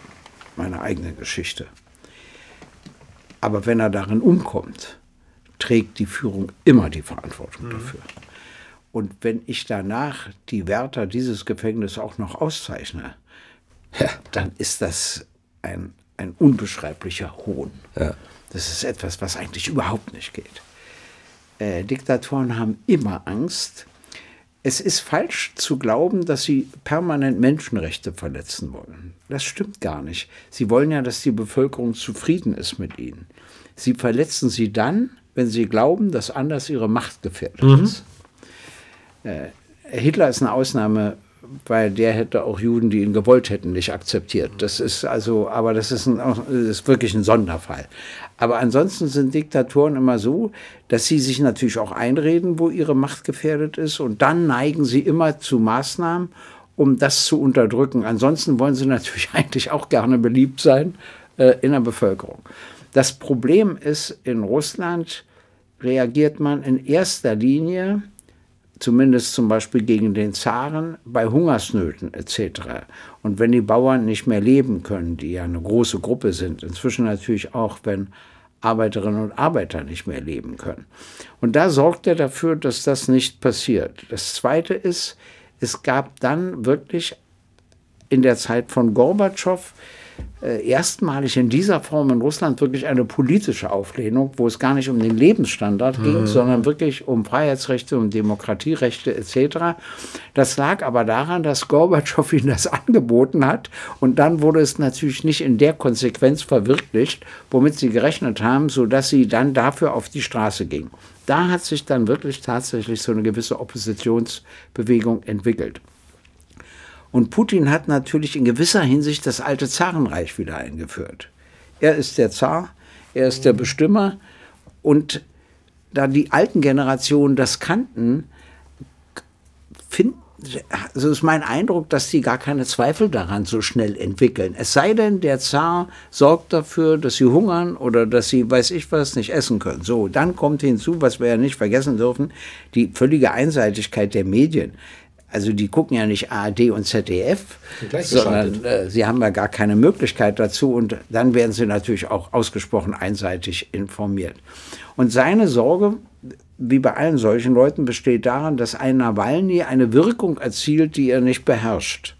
meine eigene Geschichte. Aber wenn er darin umkommt, trägt die Führung immer die Verantwortung mhm. dafür. Und wenn ich danach die Wärter dieses Gefängnisses auch noch auszeichne, ja. dann ist das ein, ein unbeschreiblicher Hohn. Ja. Das ist etwas, was eigentlich überhaupt nicht geht. Äh, Diktatoren haben immer Angst, es ist falsch zu glauben, dass sie permanent Menschenrechte verletzen wollen. Das stimmt gar nicht. Sie wollen ja, dass die Bevölkerung zufrieden ist mit ihnen. Sie verletzen sie dann, wenn sie glauben, dass anders ihre Macht gefährdet mhm. ist. Äh, Hitler ist eine Ausnahme, weil der hätte auch Juden, die ihn gewollt hätten, nicht akzeptiert. Das ist also, aber das ist, ein, das ist wirklich ein Sonderfall. Aber ansonsten sind Diktatoren immer so, dass sie sich natürlich auch einreden, wo ihre Macht gefährdet ist. Und dann neigen sie immer zu Maßnahmen, um das zu unterdrücken. Ansonsten wollen sie natürlich eigentlich auch gerne beliebt sein äh, in der Bevölkerung. Das Problem ist, in Russland reagiert man in erster Linie, zumindest zum Beispiel gegen den Zaren, bei Hungersnöten etc. Und wenn die Bauern nicht mehr leben können, die ja eine große Gruppe sind, inzwischen natürlich auch, wenn Arbeiterinnen und Arbeiter nicht mehr leben können. Und da sorgt er dafür, dass das nicht passiert. Das Zweite ist, es gab dann wirklich in der Zeit von Gorbatschow erstmalig in dieser Form in Russland wirklich eine politische Auflehnung, wo es gar nicht um den Lebensstandard mhm. ging, sondern wirklich um Freiheitsrechte, um Demokratierechte etc. Das lag aber daran, dass Gorbatschow ihnen das angeboten hat und dann wurde es natürlich nicht in der Konsequenz verwirklicht, womit sie gerechnet haben, sodass sie dann dafür auf die Straße gingen. Da hat sich dann wirklich tatsächlich so eine gewisse Oppositionsbewegung entwickelt. Und Putin hat natürlich in gewisser Hinsicht das alte Zarenreich wieder eingeführt. Er ist der Zar, er ist der Bestimmer und da die alten Generationen das kannten, finden also ist mein Eindruck, dass sie gar keine Zweifel daran so schnell entwickeln. Es sei denn, der Zar sorgt dafür, dass sie hungern oder dass sie, weiß ich was, nicht essen können. So, dann kommt hinzu, was wir ja nicht vergessen dürfen, die völlige Einseitigkeit der Medien. Also die gucken ja nicht ARD und ZDF, sondern äh, sie haben ja gar keine Möglichkeit dazu und dann werden sie natürlich auch ausgesprochen einseitig informiert. Und seine Sorge, wie bei allen solchen Leuten, besteht darin, dass ein Nawalny eine Wirkung erzielt, die er nicht beherrscht.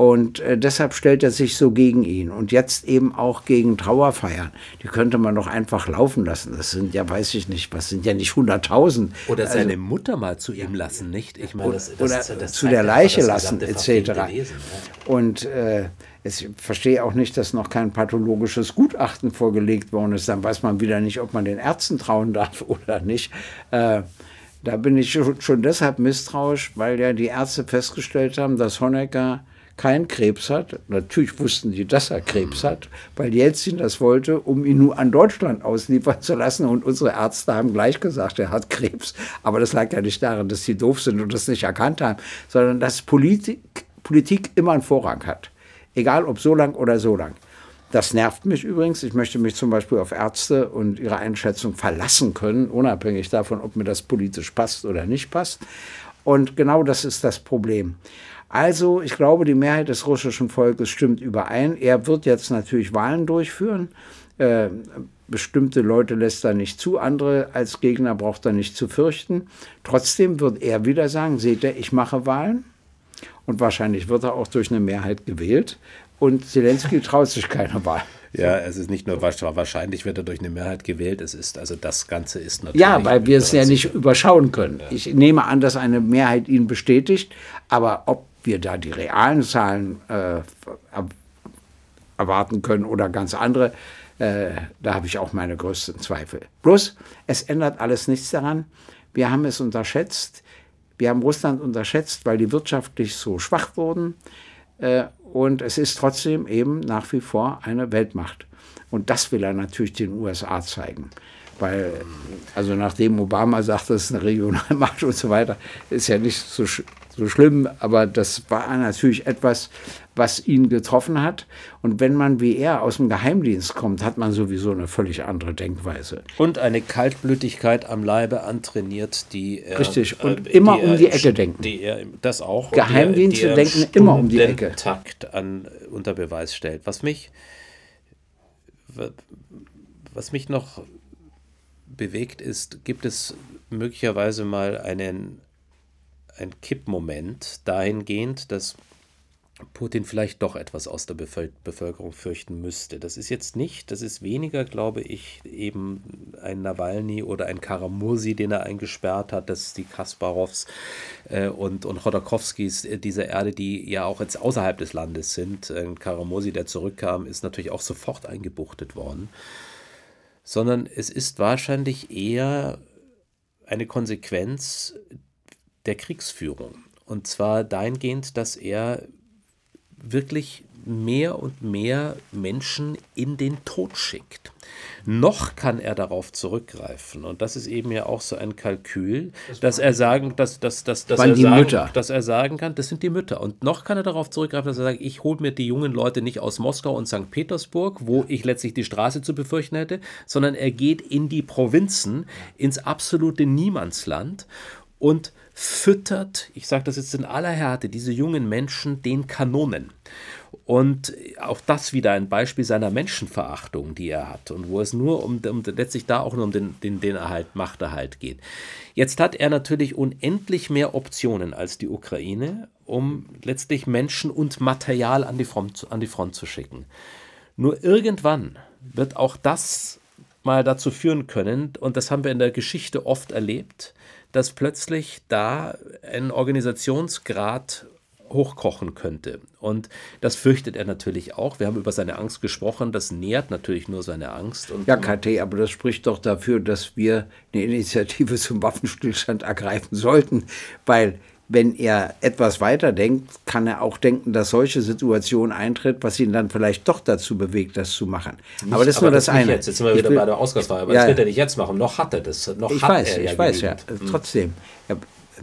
Und äh, deshalb stellt er sich so gegen ihn. Und jetzt eben auch gegen Trauerfeiern. Die könnte man doch einfach laufen lassen. Das sind ja, weiß ich nicht, was sind ja nicht 100.000. Oder also, seine Mutter mal zu ihm lassen, nicht? Ich meine, das, das, oder das, das zu der Leiche lassen, etc. Ja. Und äh, ich verstehe auch nicht, dass noch kein pathologisches Gutachten vorgelegt worden ist. Dann weiß man wieder nicht, ob man den Ärzten trauen darf oder nicht. Äh, da bin ich schon deshalb misstrauisch, weil ja die Ärzte festgestellt haben, dass Honecker keinen Krebs hat. Natürlich wussten die, dass er Krebs hat, weil Jelzin das wollte, um ihn nur an Deutschland ausliefern zu lassen. Und unsere Ärzte haben gleich gesagt, er hat Krebs. Aber das lag ja nicht daran, dass sie doof sind und das nicht erkannt haben, sondern dass Politik, Politik immer einen Vorrang hat. Egal ob so lang oder so lang. Das nervt mich übrigens. Ich möchte mich zum Beispiel auf Ärzte und ihre Einschätzung verlassen können, unabhängig davon, ob mir das politisch passt oder nicht passt. Und genau das ist das Problem. Also, ich glaube, die Mehrheit des russischen Volkes stimmt überein. Er wird jetzt natürlich Wahlen durchführen. Äh, bestimmte Leute lässt er nicht zu, andere als Gegner braucht er nicht zu fürchten. Trotzdem wird er wieder sagen, seht ihr, ich mache Wahlen. Und wahrscheinlich wird er auch durch eine Mehrheit gewählt. Und Zelensky traut sich keine Wahl. Ja, es ist nicht nur wahrscheinlich wird er durch eine Mehrheit gewählt, es ist also das Ganze ist natürlich. Ja, weil wir es ja nicht überschauen können. Ja. Ich nehme an, dass eine Mehrheit ihn bestätigt, aber ob wir da die realen Zahlen äh, erwarten können oder ganz andere, äh, da habe ich auch meine größten Zweifel. Bloß, es ändert alles nichts daran. Wir haben es unterschätzt. Wir haben Russland unterschätzt, weil die wirtschaftlich so schwach wurden. Äh, und es ist trotzdem eben nach wie vor eine Weltmacht. Und das will er natürlich den USA zeigen. Weil, also nachdem Obama sagt, das ist eine Regionalmacht und so weiter, ist ja nicht so, so schlimm, aber das war natürlich etwas, was ihn getroffen hat. Und wenn man wie er aus dem Geheimdienst kommt, hat man sowieso eine völlig andere Denkweise. Und eine Kaltblütigkeit am Leibe antrainiert, die er, Richtig, und äh, immer um die Ecke denken. Die er, das auch. Geheimdienste die er, die denken immer um die Ecke. Takt an, unter Beweis stellt. Was mich, was mich noch bewegt ist, gibt es möglicherweise mal einen, einen Kippmoment dahingehend, dass Putin vielleicht doch etwas aus der Bevölkerung fürchten müsste. Das ist jetzt nicht, das ist weniger, glaube ich, eben ein Nawalny oder ein Karamursi, den er eingesperrt hat, das ist die Kasparovs äh, und, und Chodorkowskis äh, dieser Erde, die ja auch jetzt außerhalb des Landes sind. Ein Karamursi, der zurückkam, ist natürlich auch sofort eingebuchtet worden sondern es ist wahrscheinlich eher eine Konsequenz der Kriegsführung. Und zwar dahingehend, dass er wirklich mehr und mehr Menschen in den Tod schickt. Noch kann er darauf zurückgreifen. Und das ist eben ja auch so ein Kalkül, dass er sagen, dass, dass, dass, dass, er die sagen, Mütter. dass er sagen kann, das sind die Mütter. Und noch kann er darauf zurückgreifen, dass er sagt, ich hole mir die jungen Leute nicht aus Moskau und St. Petersburg, wo ich letztlich die Straße zu befürchten hätte, sondern er geht in die Provinzen, ins absolute Niemandsland und füttert, ich sage das jetzt in aller Härte, diese jungen Menschen den Kanonen. Und auch das wieder ein Beispiel seiner Menschenverachtung, die er hat und wo es nur um, um letztlich da auch nur um den, den, den Erhalt, Machterhalt geht. Jetzt hat er natürlich unendlich mehr Optionen als die Ukraine, um letztlich Menschen und Material an die Front, an die Front zu schicken. Nur irgendwann wird auch das mal dazu führen können, und das haben wir in der Geschichte oft erlebt, dass plötzlich da ein Organisationsgrad hochkochen könnte. Und das fürchtet er natürlich auch. Wir haben über seine Angst gesprochen. Das nährt natürlich nur seine Angst. Ja, KT, aber das spricht doch dafür, dass wir eine Initiative zum Waffenstillstand ergreifen sollten, weil wenn er etwas weiter denkt, kann er auch denken, dass solche Situationen eintritt, was ihn dann vielleicht doch dazu bewegt, das zu machen. aber das ist nur das, nicht eine. Jetzt, jetzt sind wir Ich wieder will- bei der Ausgangsfrage. Aber Ja, das wird ja. er nicht jetzt machen. Noch hat er das. Noch Ich hat weiß, er ich weiß ja. genügend. Trotzdem, er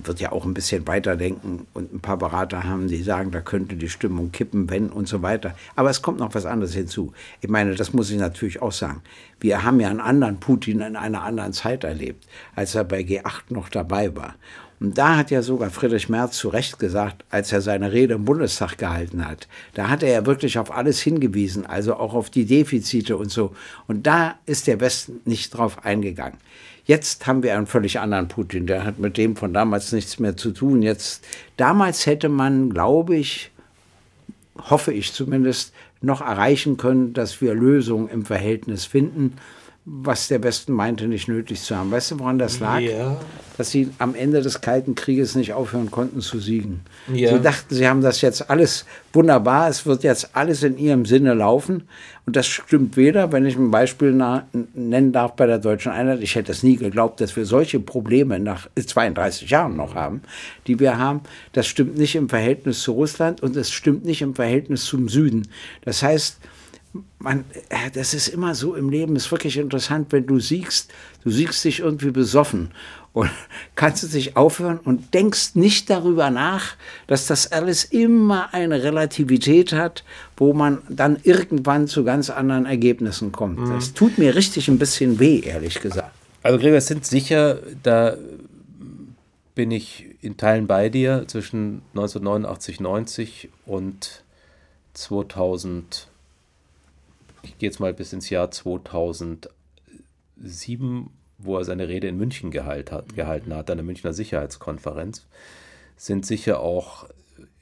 wird ja auch ein bisschen weiterdenken und ein paar Berater haben, die sagen, da könnte die Stimmung kippen, wenn und so weiter. Aber es kommt noch was anderes hinzu. Ich meine, das muss ich natürlich auch sagen. Wir haben ja einen anderen Putin in einer anderen Zeit erlebt, als er bei G8 noch dabei war. Und da hat ja sogar Friedrich Merz zu Recht gesagt, als er seine Rede im Bundestag gehalten hat, da hat er ja wirklich auf alles hingewiesen, also auch auf die Defizite und so. Und da ist der Westen nicht drauf eingegangen. Jetzt haben wir einen völlig anderen Putin, der hat mit dem von damals nichts mehr zu tun. Jetzt, damals hätte man, glaube ich, hoffe ich zumindest, noch erreichen können, dass wir Lösungen im Verhältnis finden, was der Westen meinte, nicht nötig zu haben. Weißt du, woran das lag? Ja. Dass sie am Ende des Kalten Krieges nicht aufhören konnten zu siegen. Ja. Sie dachten, sie haben das jetzt alles wunderbar, es wird jetzt alles in ihrem Sinne laufen. Und das stimmt weder, wenn ich ein Beispiel nennen darf bei der deutschen Einheit. Ich hätte es nie geglaubt, dass wir solche Probleme nach 32 Jahren noch haben, die wir haben. Das stimmt nicht im Verhältnis zu Russland und es stimmt nicht im Verhältnis zum Süden. Das heißt, man, äh, das ist immer so im Leben, ist wirklich interessant, wenn du siegst, du siegst dich irgendwie besoffen und kannst du dich aufhören und denkst nicht darüber nach, dass das alles immer eine Relativität hat, wo man dann irgendwann zu ganz anderen Ergebnissen kommt. Das tut mir richtig ein bisschen weh, ehrlich gesagt. Also Gregor, es sind sicher, da bin ich in Teilen bei dir, zwischen 1989, 90 und 2000, ich gehe jetzt mal bis ins Jahr 2007, wo er seine Rede in München gehalt hat, gehalten hat, an der Münchner Sicherheitskonferenz, sind sicher auch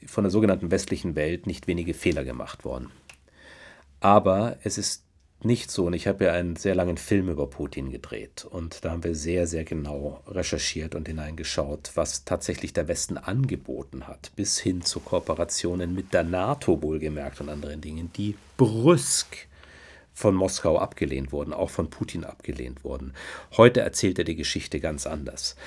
von der sogenannten westlichen Welt nicht wenige Fehler gemacht worden. Aber es ist nicht so, und ich habe ja einen sehr langen Film über Putin gedreht und da haben wir sehr, sehr genau recherchiert und hineingeschaut, was tatsächlich der Westen angeboten hat, bis hin zu Kooperationen mit der NATO wohlgemerkt und anderen Dingen, die brüsk von Moskau abgelehnt wurden, auch von Putin abgelehnt wurden. Heute erzählt er die Geschichte ganz anders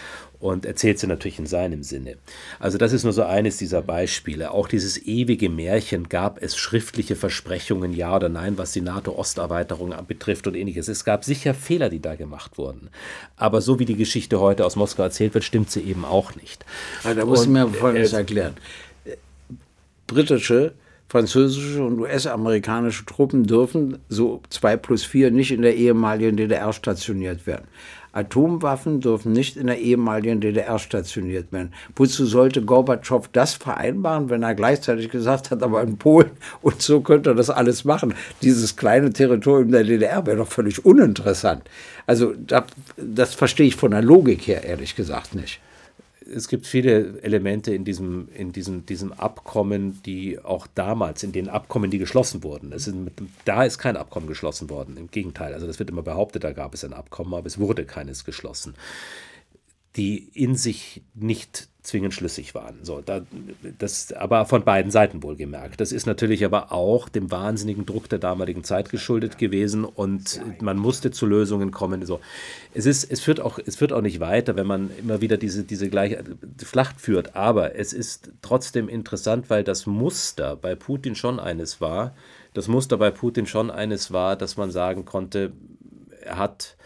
und erzählt sie natürlich in seinem Sinne. Also das ist nur so eines dieser Beispiele. Auch dieses ewige Märchen, gab es schriftliche Versprechungen, ja oder nein, was die NATO-Osterweiterung betrifft und ähnliches. Es gab sicher Fehler, die da gemacht wurden. Aber so wie die Geschichte heute aus Moskau erzählt wird, stimmt sie eben auch nicht. Also da muss ich mir Folgendes äh, erklären. Britische, französische und US-amerikanische Truppen dürfen so 2 plus 4 nicht in der ehemaligen DDR stationiert werden. Atomwaffen dürfen nicht in der ehemaligen DDR stationiert werden. Wozu sollte Gorbatschow das vereinbaren, wenn er gleichzeitig gesagt hat, aber in Polen und so könnte er das alles machen? Dieses kleine Territorium der DDR wäre doch völlig uninteressant. Also das, das verstehe ich von der Logik her ehrlich gesagt nicht. Es gibt viele Elemente in diesem, in diesem, diesem Abkommen, die auch damals, in den Abkommen, die geschlossen wurden. Sind, da ist kein Abkommen geschlossen worden. Im Gegenteil. Also das wird immer behauptet, da gab es ein Abkommen, aber es wurde keines geschlossen. Die in sich nicht zwingend schlüssig waren. So, da, das, aber von beiden Seiten wohlgemerkt. Das ist natürlich aber auch dem wahnsinnigen Druck der damaligen Zeit geschuldet gewesen und man musste zu Lösungen kommen. So. Es, ist, es, führt auch, es führt auch nicht weiter, wenn man immer wieder diese, diese gleiche Schlacht führt, aber es ist trotzdem interessant, weil das Muster bei Putin schon eines war, das Muster bei Putin schon eines war, dass man sagen konnte, er hat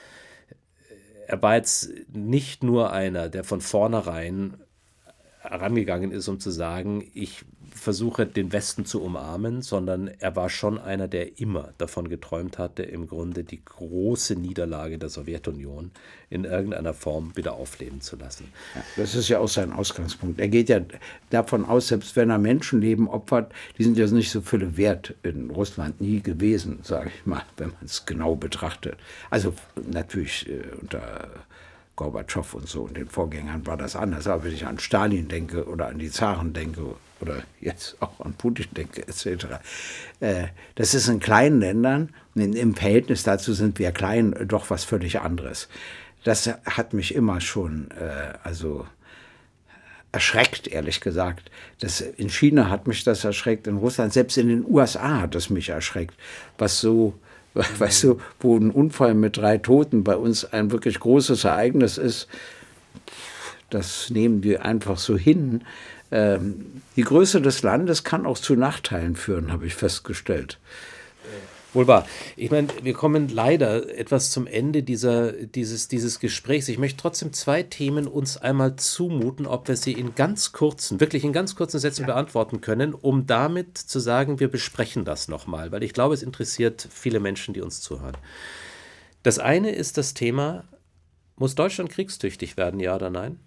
er war jetzt nicht nur einer, der von vornherein herangegangen ist, um zu sagen, ich versuche den Westen zu umarmen, sondern er war schon einer, der immer davon geträumt hatte, im Grunde die große Niederlage der Sowjetunion in irgendeiner Form wieder aufleben zu lassen. Ja, das ist ja auch sein Ausgangspunkt. Er geht ja davon aus, selbst wenn er Menschenleben opfert, die sind ja nicht so viele wert in Russland nie gewesen, sage ich mal, wenn man es genau betrachtet. Also natürlich äh, unter Gorbatschow und so und den Vorgängern war das anders. Aber wenn ich an Stalin denke oder an die Zaren denke oder jetzt auch an Putin denke etc., äh, das ist in kleinen Ländern, im Verhältnis dazu sind wir klein, doch was völlig anderes. Das hat mich immer schon, äh, also erschreckt, ehrlich gesagt. Das, in China hat mich das erschreckt, in Russland, selbst in den USA hat es mich erschreckt, was so Weißt du, wo ein Unfall mit drei Toten bei uns ein wirklich großes Ereignis ist, das nehmen wir einfach so hin. Ähm, die Größe des Landes kann auch zu Nachteilen führen, habe ich festgestellt. Wohl wahr. Ich meine, wir kommen leider etwas zum Ende dieser, dieses, dieses Gesprächs. Ich möchte trotzdem zwei Themen uns einmal zumuten, ob wir sie in ganz kurzen, wirklich in ganz kurzen Sätzen ja. beantworten können, um damit zu sagen, wir besprechen das nochmal, weil ich glaube, es interessiert viele Menschen, die uns zuhören. Das eine ist das Thema, muss Deutschland kriegstüchtig werden, ja oder nein?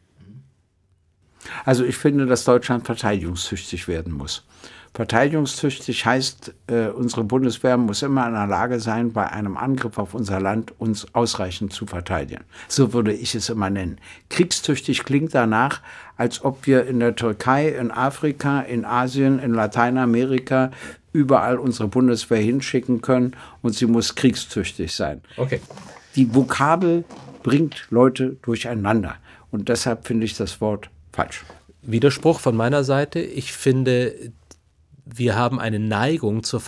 Also ich finde, dass Deutschland verteidigungstüchtig werden muss. Verteidigungstüchtig heißt, äh, unsere Bundeswehr muss immer in der Lage sein, bei einem Angriff auf unser Land uns ausreichend zu verteidigen. So würde ich es immer nennen. Kriegstüchtig klingt danach, als ob wir in der Türkei, in Afrika, in Asien, in Lateinamerika überall unsere Bundeswehr hinschicken können und sie muss kriegstüchtig sein. Okay. Die Vokabel bringt Leute durcheinander und deshalb finde ich das Wort falsch. Widerspruch von meiner Seite. Ich finde, wir haben eine Neigung zur,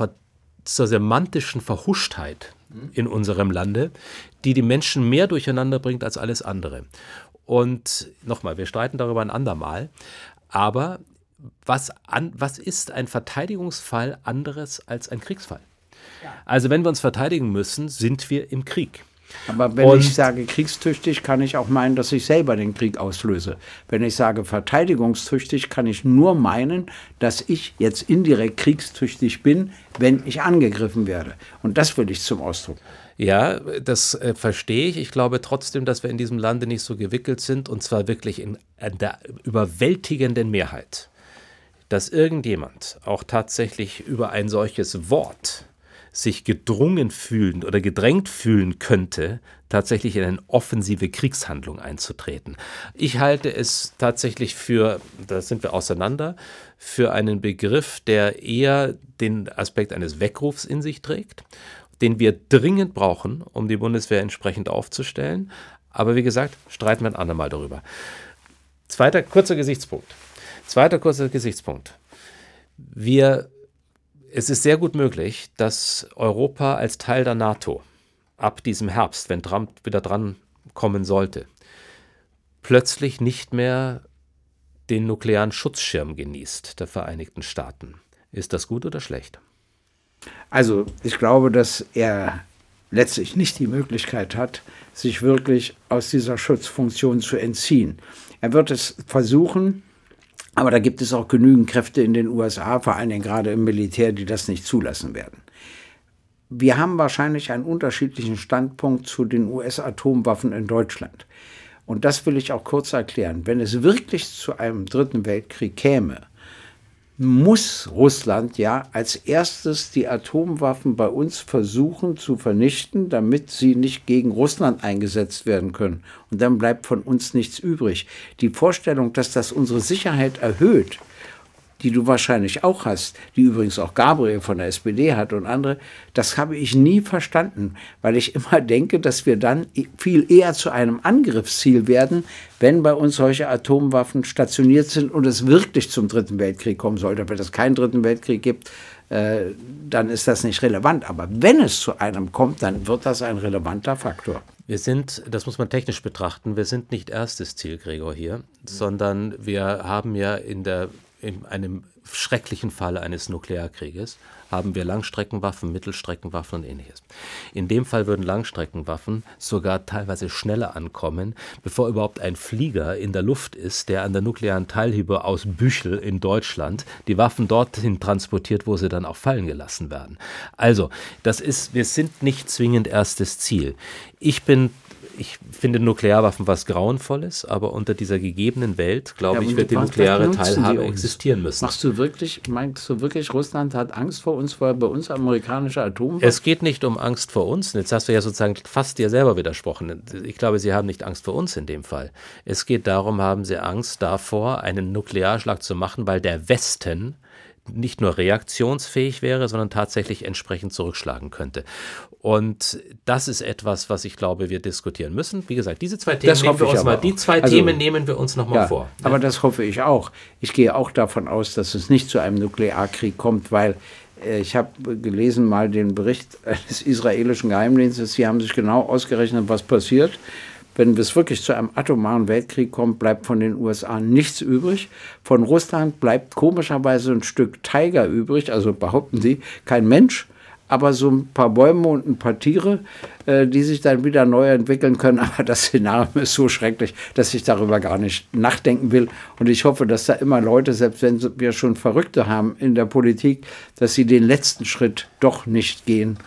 zur semantischen Verhuschtheit in unserem Lande, die die Menschen mehr durcheinander bringt als alles andere. Und nochmal, wir streiten darüber ein andermal, aber was, an, was ist ein Verteidigungsfall anderes als ein Kriegsfall? Also wenn wir uns verteidigen müssen, sind wir im Krieg. Aber wenn und ich sage kriegstüchtig, kann ich auch meinen, dass ich selber den Krieg auslöse. Wenn ich sage verteidigungstüchtig, kann ich nur meinen, dass ich jetzt indirekt kriegstüchtig bin, wenn ich angegriffen werde. Und das will ich zum Ausdruck. Ja, das äh, verstehe ich. Ich glaube trotzdem, dass wir in diesem Lande nicht so gewickelt sind, und zwar wirklich in, in der überwältigenden Mehrheit, dass irgendjemand auch tatsächlich über ein solches Wort sich gedrungen fühlen oder gedrängt fühlen könnte, tatsächlich in eine offensive Kriegshandlung einzutreten. Ich halte es tatsächlich für, da sind wir auseinander, für einen Begriff, der eher den Aspekt eines Weckrufs in sich trägt, den wir dringend brauchen, um die Bundeswehr entsprechend aufzustellen. Aber wie gesagt, streiten wir ein andermal darüber. Zweiter kurzer Gesichtspunkt. Zweiter kurzer Gesichtspunkt. Wir es ist sehr gut möglich, dass Europa als Teil der NATO ab diesem Herbst, wenn Trump wieder dran kommen sollte, plötzlich nicht mehr den nuklearen Schutzschirm genießt der Vereinigten Staaten. Ist das gut oder schlecht? Also ich glaube, dass er letztlich nicht die Möglichkeit hat, sich wirklich aus dieser Schutzfunktion zu entziehen. Er wird es versuchen, aber da gibt es auch genügend Kräfte in den USA, vor allen Dingen gerade im Militär, die das nicht zulassen werden. Wir haben wahrscheinlich einen unterschiedlichen Standpunkt zu den US-Atomwaffen in Deutschland. Und das will ich auch kurz erklären. Wenn es wirklich zu einem dritten Weltkrieg käme, muss Russland ja als erstes die Atomwaffen bei uns versuchen zu vernichten, damit sie nicht gegen Russland eingesetzt werden können. Und dann bleibt von uns nichts übrig. Die Vorstellung, dass das unsere Sicherheit erhöht, die du wahrscheinlich auch hast, die übrigens auch Gabriel von der SPD hat und andere, das habe ich nie verstanden, weil ich immer denke, dass wir dann viel eher zu einem Angriffsziel werden, wenn bei uns solche Atomwaffen stationiert sind und es wirklich zum Dritten Weltkrieg kommen sollte. Wenn es keinen Dritten Weltkrieg gibt, äh, dann ist das nicht relevant. Aber wenn es zu einem kommt, dann wird das ein relevanter Faktor. Wir sind, das muss man technisch betrachten, wir sind nicht erstes Ziel, Gregor, hier, sondern wir haben ja in, der, in einem schrecklichen Fall eines Nuklearkrieges haben wir Langstreckenwaffen, Mittelstreckenwaffen und ähnliches. In dem Fall würden Langstreckenwaffen sogar teilweise schneller ankommen, bevor überhaupt ein Flieger in der Luft ist, der an der nuklearen Teilhübe aus Büchel in Deutschland die Waffen dorthin transportiert, wo sie dann auch fallen gelassen werden. Also, das ist, wir sind nicht zwingend erstes Ziel. Ich bin ich finde Nuklearwaffen was Grauenvolles, aber unter dieser gegebenen Welt, glaube ja, ich, wird die nukleare Teilhabe existieren müssen. Machst du wirklich, meinst du wirklich, Russland hat Angst vor uns, weil bei uns amerikanische Atomwaffen? Es geht nicht um Angst vor uns. Jetzt hast du ja sozusagen fast dir selber widersprochen. Ich glaube, sie haben nicht Angst vor uns in dem Fall. Es geht darum, haben sie Angst davor, einen Nuklearschlag zu machen, weil der Westen nicht nur reaktionsfähig wäre, sondern tatsächlich entsprechend zurückschlagen könnte. Und das ist etwas, was ich glaube, wir diskutieren müssen. Wie gesagt, diese zwei Themen nehmen wir uns mal, die zwei also, Themen nehmen wir uns noch mal ja, vor. Aber ja. das hoffe ich auch. Ich gehe auch davon aus, dass es nicht zu einem Nuklearkrieg kommt, weil äh, ich habe gelesen mal den Bericht des israelischen Geheimdienstes. Sie haben sich genau ausgerechnet, was passiert wenn es wirklich zu einem atomaren Weltkrieg kommt, bleibt von den USA nichts übrig. Von Russland bleibt komischerweise ein Stück Tiger übrig, also behaupten sie, kein Mensch, aber so ein paar Bäume und ein paar Tiere, äh, die sich dann wieder neu entwickeln können. Aber das Szenario ist so schrecklich, dass ich darüber gar nicht nachdenken will. Und ich hoffe, dass da immer Leute, selbst wenn wir schon Verrückte haben in der Politik, dass sie den letzten Schritt doch nicht gehen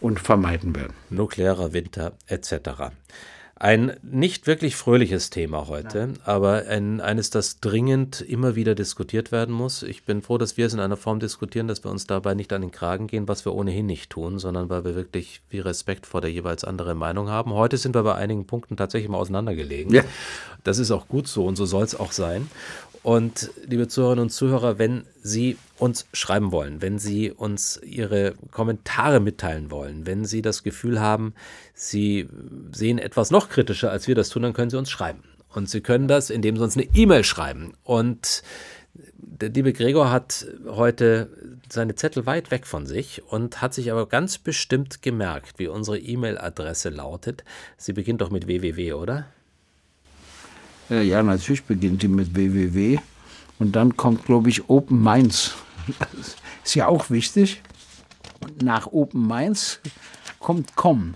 und vermeiden werden. Nuklearer Winter etc. Ein nicht wirklich fröhliches Thema heute, Nein. aber ein, eines, das dringend immer wieder diskutiert werden muss. Ich bin froh, dass wir es in einer Form diskutieren, dass wir uns dabei nicht an den Kragen gehen, was wir ohnehin nicht tun, sondern weil wir wirklich viel Respekt vor der jeweils anderen Meinung haben. Heute sind wir bei einigen Punkten tatsächlich mal auseinandergelegen. Ja. Das ist auch gut so und so soll es auch sein. Und liebe Zuhörerinnen und Zuhörer, wenn Sie uns schreiben wollen, wenn Sie uns Ihre Kommentare mitteilen wollen, wenn Sie das Gefühl haben, Sie sehen etwas noch kritischer, als wir das tun, dann können Sie uns schreiben. Und Sie können das, indem Sie uns eine E-Mail schreiben. Und der liebe Gregor hat heute seine Zettel weit weg von sich und hat sich aber ganz bestimmt gemerkt, wie unsere E-Mail-Adresse lautet. Sie beginnt doch mit www, oder? Äh, ja, natürlich beginnt die mit www. Und dann kommt, glaube ich, Open Minds. Das ist ja auch wichtig. Und nach Open Minds kommt com.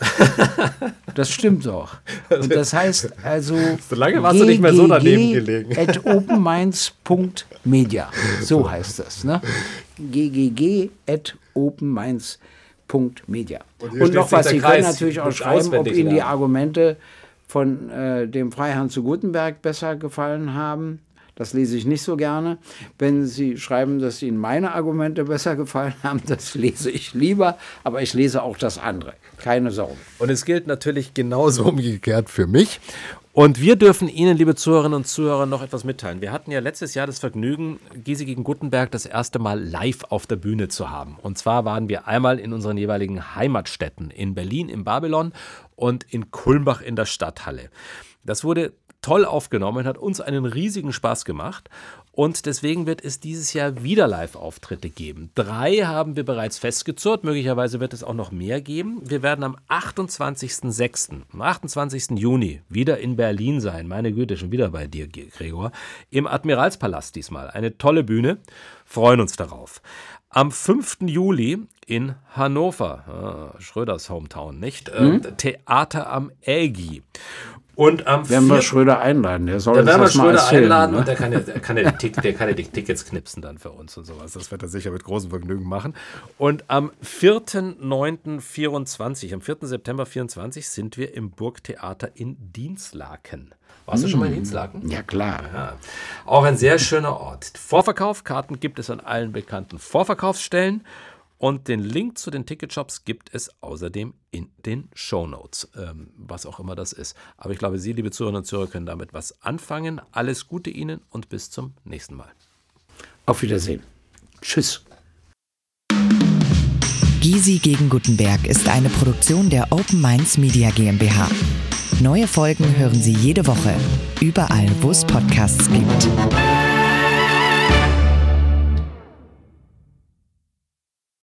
Das stimmt doch. Und das heißt also. So lange warst du nicht mehr so daneben gelegen. At openminds.media. So heißt das. Ne? ggg at openminds.media. Und, Und noch was, Sie können natürlich auch schreiben, ob Ihnen die Argumente von äh, dem Freiherrn zu Gutenberg besser gefallen haben. Das lese ich nicht so gerne. Wenn Sie schreiben, dass Ihnen meine Argumente besser gefallen haben, das lese ich lieber, aber ich lese auch das andere. Keine Sorge. Und es gilt natürlich genauso umgekehrt für mich. Und wir dürfen Ihnen, liebe Zuhörerinnen und Zuhörer, noch etwas mitteilen. Wir hatten ja letztes Jahr das Vergnügen, Gysi gegen Gutenberg das erste Mal live auf der Bühne zu haben. Und zwar waren wir einmal in unseren jeweiligen Heimatstädten, in Berlin im Babylon und in Kulmbach in der Stadthalle. Das wurde toll aufgenommen, hat uns einen riesigen Spaß gemacht und deswegen wird es dieses Jahr wieder Live-Auftritte geben. Drei haben wir bereits festgezurrt, möglicherweise wird es auch noch mehr geben. Wir werden am 28.06., am 28. Juni wieder in Berlin sein. Meine Güte, schon wieder bei dir, Gregor. Im Admiralspalast diesmal. Eine tolle Bühne. Freuen uns darauf. Am 5. Juli in Hannover, ah, Schröders Hometown, nicht? Hm? Äh, Theater am Ägi. Und am werden wir Schröder einladen. Der soll uns werden wir Schröder erzählen, einladen ne? und der kann, ja, der, kann ja die, der kann ja die Tickets knipsen dann für uns und sowas. Das wird er sicher mit großem Vergnügen machen. Und am 4.9.24, am 4. September 24 sind wir im Burgtheater in Dienstlaken. Warst du schon mal in hm. Dienstlaken? Ja, klar. Ja. Auch ein sehr schöner Ort. Vorverkauf, Karten gibt es an allen bekannten Vorverkaufsstellen. Und den Link zu den Ticketshops gibt es außerdem in den Show Notes, ähm, was auch immer das ist. Aber ich glaube, Sie, liebe Zuhörerinnen und Zuhörer, können damit was anfangen. Alles Gute Ihnen und bis zum nächsten Mal. Auf Wiedersehen. Tschüss. Gysi gegen Gutenberg ist eine Produktion der Open Minds Media GmbH. Neue Folgen hören Sie jede Woche, überall, wo es Podcasts gibt.